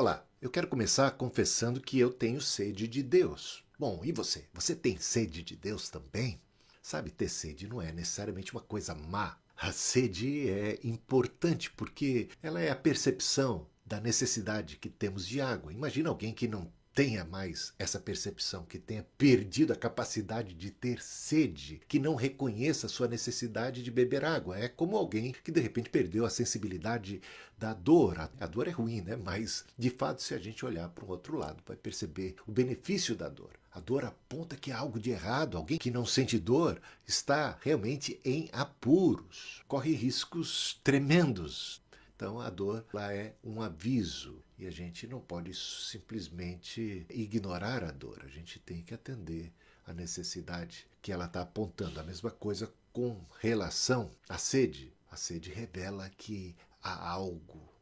Olá, eu quero começar confessando que eu tenho sede de Deus. Bom, e você? Você tem sede de Deus também? Sabe, ter sede não é necessariamente uma coisa má. A sede é importante porque ela é a percepção da necessidade que temos de água. Imagina alguém que não tenha mais essa percepção, que tenha perdido a capacidade de ter sede, que não reconheça sua necessidade de beber água. É como alguém que de repente perdeu a sensibilidade da dor. A dor é ruim, né? Mas de fato, se a gente olhar para o outro lado, vai perceber o benefício da dor. A dor aponta que há algo de errado. Alguém que não sente dor está realmente em apuros, corre riscos tremendos então a dor lá é um aviso e a gente não pode simplesmente ignorar a dor, a gente tem que atender a necessidade que ela está apontando. A mesma coisa com relação à sede. A sede revela que há algo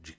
de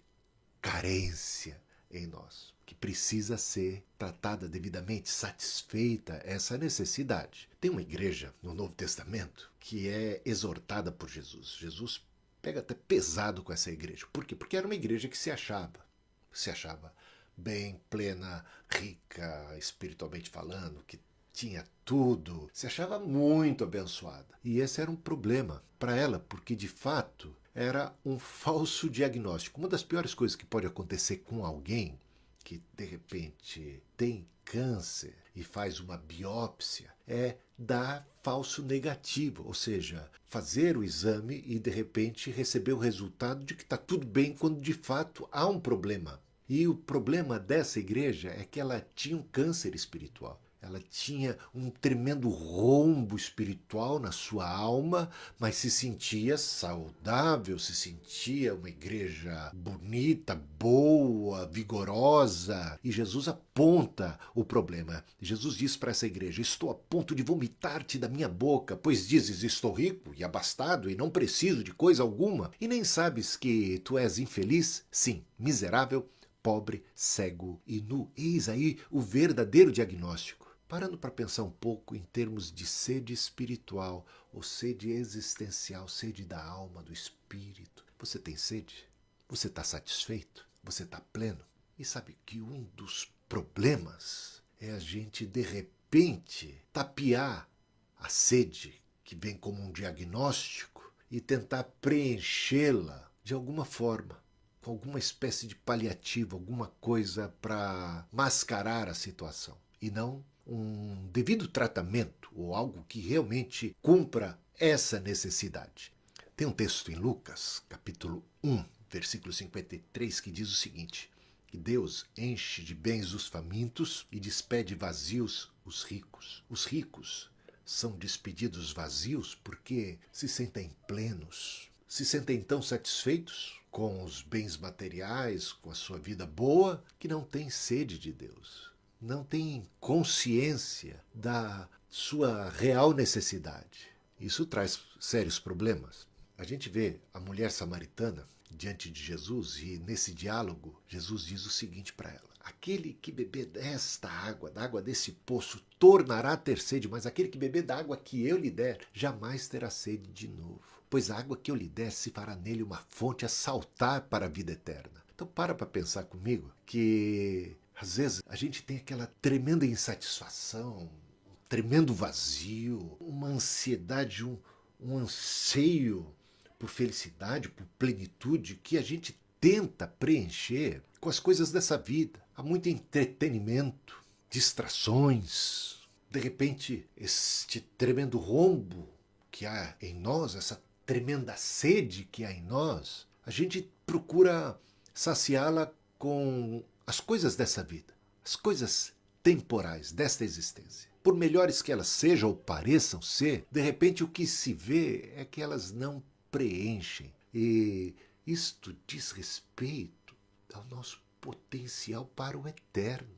carência em nós, que precisa ser tratada devidamente, satisfeita essa necessidade. Tem uma igreja no Novo Testamento que é exortada por Jesus. Jesus pega até pesado com essa igreja. Por quê? Porque era uma igreja que se achava, se achava bem, plena, rica, espiritualmente falando, que tinha tudo, se achava muito abençoada. E esse era um problema para ela, porque de fato era um falso diagnóstico. Uma das piores coisas que pode acontecer com alguém que de repente tem câncer e faz uma biópsia é dar falso negativo, ou seja, fazer o exame e de repente receber o resultado de que está tudo bem quando de fato há um problema. E o problema dessa igreja é que ela tinha um câncer espiritual. Ela tinha um tremendo rombo espiritual na sua alma, mas se sentia saudável, se sentia uma igreja bonita, boa, vigorosa. E Jesus aponta o problema. Jesus diz para essa igreja: Estou a ponto de vomitar-te da minha boca, pois dizes: Estou rico e abastado e não preciso de coisa alguma, e nem sabes que tu és infeliz? Sim, miserável, pobre, cego e nu. Eis aí o verdadeiro diagnóstico. Parando para pensar um pouco em termos de sede espiritual, ou sede existencial, sede da alma, do espírito. Você tem sede? Você está satisfeito? Você está pleno? E sabe que um dos problemas é a gente, de repente, tapear a sede que vem como um diagnóstico e tentar preenchê-la de alguma forma, com alguma espécie de paliativo, alguma coisa para mascarar a situação. E não um devido tratamento ou algo que realmente cumpra essa necessidade. Tem um texto em Lucas, capítulo 1, versículo 53, que diz o seguinte: que Deus enche de bens os famintos e despede vazios os ricos. Os ricos são despedidos vazios porque se sentem plenos, se sentem tão satisfeitos com os bens materiais, com a sua vida boa, que não têm sede de Deus não tem consciência da sua real necessidade. Isso traz sérios problemas. A gente vê a mulher samaritana diante de Jesus e nesse diálogo Jesus diz o seguinte para ela: Aquele que beber desta água, da água desse poço, tornará a ter sede, mas aquele que beber da água que eu lhe der, jamais terá sede de novo. Pois a água que eu lhe der se fará nele uma fonte a saltar para a vida eterna. Então para para pensar comigo que às vezes a gente tem aquela tremenda insatisfação, um tremendo vazio, uma ansiedade, um, um anseio por felicidade, por plenitude que a gente tenta preencher com as coisas dessa vida. Há muito entretenimento, distrações. De repente, este tremendo rombo que há em nós, essa tremenda sede que há em nós, a gente procura saciá-la com as coisas dessa vida, as coisas temporais desta existência. Por melhores que elas sejam ou pareçam ser, de repente o que se vê é que elas não preenchem. E isto diz respeito ao nosso potencial para o eterno.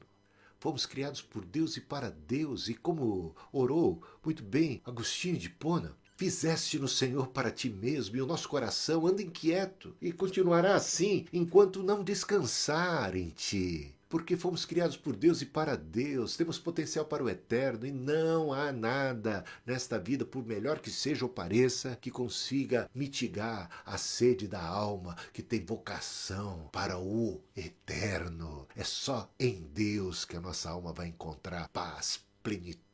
Fomos criados por Deus e para Deus, e como orou muito bem Agostinho de Pona, Fizeste no Senhor para ti mesmo, e o nosso coração anda inquieto, e continuará assim enquanto não descansar em ti. porque fomos criados por Deus e para Deus, temos potencial para o eterno e não há nada nesta vida, por melhor que seja ou pareça, que consiga mitigar a sede da alma que tem vocação para o eterno. É só em Deus que a nossa alma vai encontrar paz, plenitude,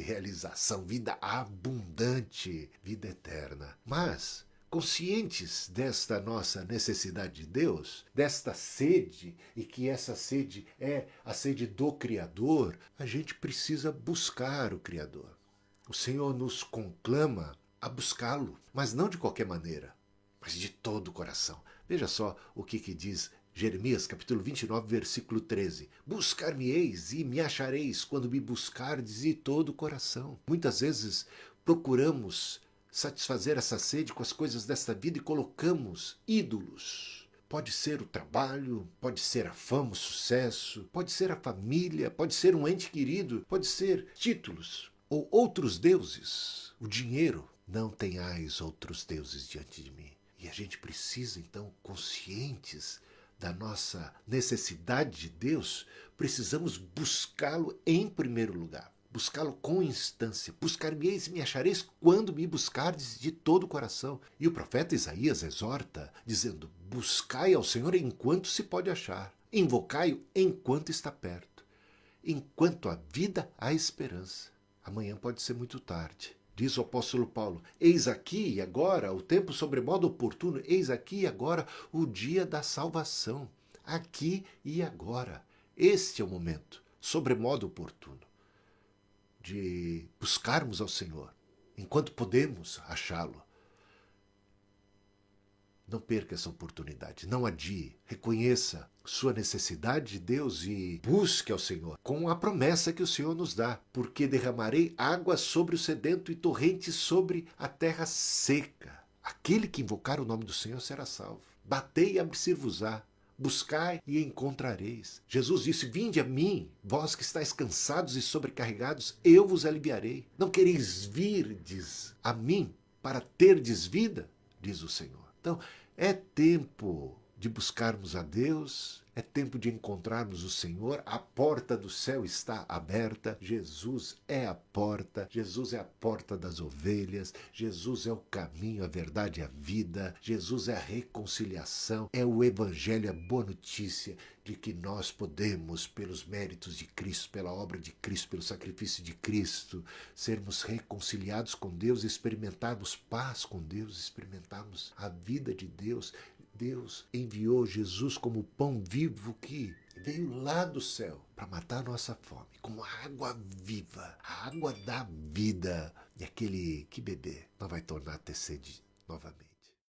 realização, vida abundante, vida eterna. Mas conscientes desta nossa necessidade de Deus, desta sede, e que essa sede é a sede do Criador, a gente precisa buscar o Criador. O Senhor nos conclama a buscá-lo, mas não de qualquer maneira, mas de todo o coração. Veja só o que, que diz Jeremias capítulo 29, versículo 13. Buscar-me-eis e me achareis quando me buscardes de todo o coração. Muitas vezes procuramos satisfazer essa sede com as coisas desta vida e colocamos ídolos. Pode ser o trabalho, pode ser a fama, o sucesso, pode ser a família, pode ser um ente querido, pode ser títulos ou outros deuses. O dinheiro. Não tenhais outros deuses diante de mim. E a gente precisa, então, conscientes da nossa necessidade de Deus, precisamos buscá-lo em primeiro lugar buscá-lo com instância. Buscar-me-eis e me achareis quando me buscardes de todo o coração. E o profeta Isaías exorta, dizendo: Buscai ao Senhor enquanto se pode achar, invocai-o enquanto está perto. Enquanto há vida, há esperança. Amanhã pode ser muito tarde. Diz o apóstolo Paulo: Eis aqui e agora o tempo sobremodo oportuno, eis aqui e agora o dia da salvação. Aqui e agora. Este é o momento, sobremodo oportuno de buscarmos ao Senhor enquanto podemos achá-lo. Não perca essa oportunidade, não adie. Reconheça sua necessidade de Deus e busque ao Senhor com a promessa que o Senhor nos dá, porque derramarei água sobre o sedento e torrentes sobre a terra seca. Aquele que invocar o nome do Senhor será salvo. Batei e abrir-vos-á. Buscai e encontrareis. Jesus disse: Vinde a mim, vós que estáis cansados e sobrecarregados, eu vos aliviarei. Não quereis vir, diz, a mim para terdes vida, diz o Senhor. Então, é tempo de buscarmos a Deus, é tempo de encontrarmos o Senhor, a porta do céu está aberta, Jesus é a porta, Jesus é a porta das ovelhas, Jesus é o caminho, a verdade e a vida, Jesus é a reconciliação, é o Evangelho, a boa notícia de que nós podemos, pelos méritos de Cristo, pela obra de Cristo, pelo sacrifício de Cristo, sermos reconciliados com Deus, experimentarmos paz com Deus, experimentarmos a vida de Deus, Deus enviou Jesus como pão vivo que veio lá do céu para matar a nossa fome, como água viva, a água da vida. E aquele que beber não vai tornar a ter sede novamente.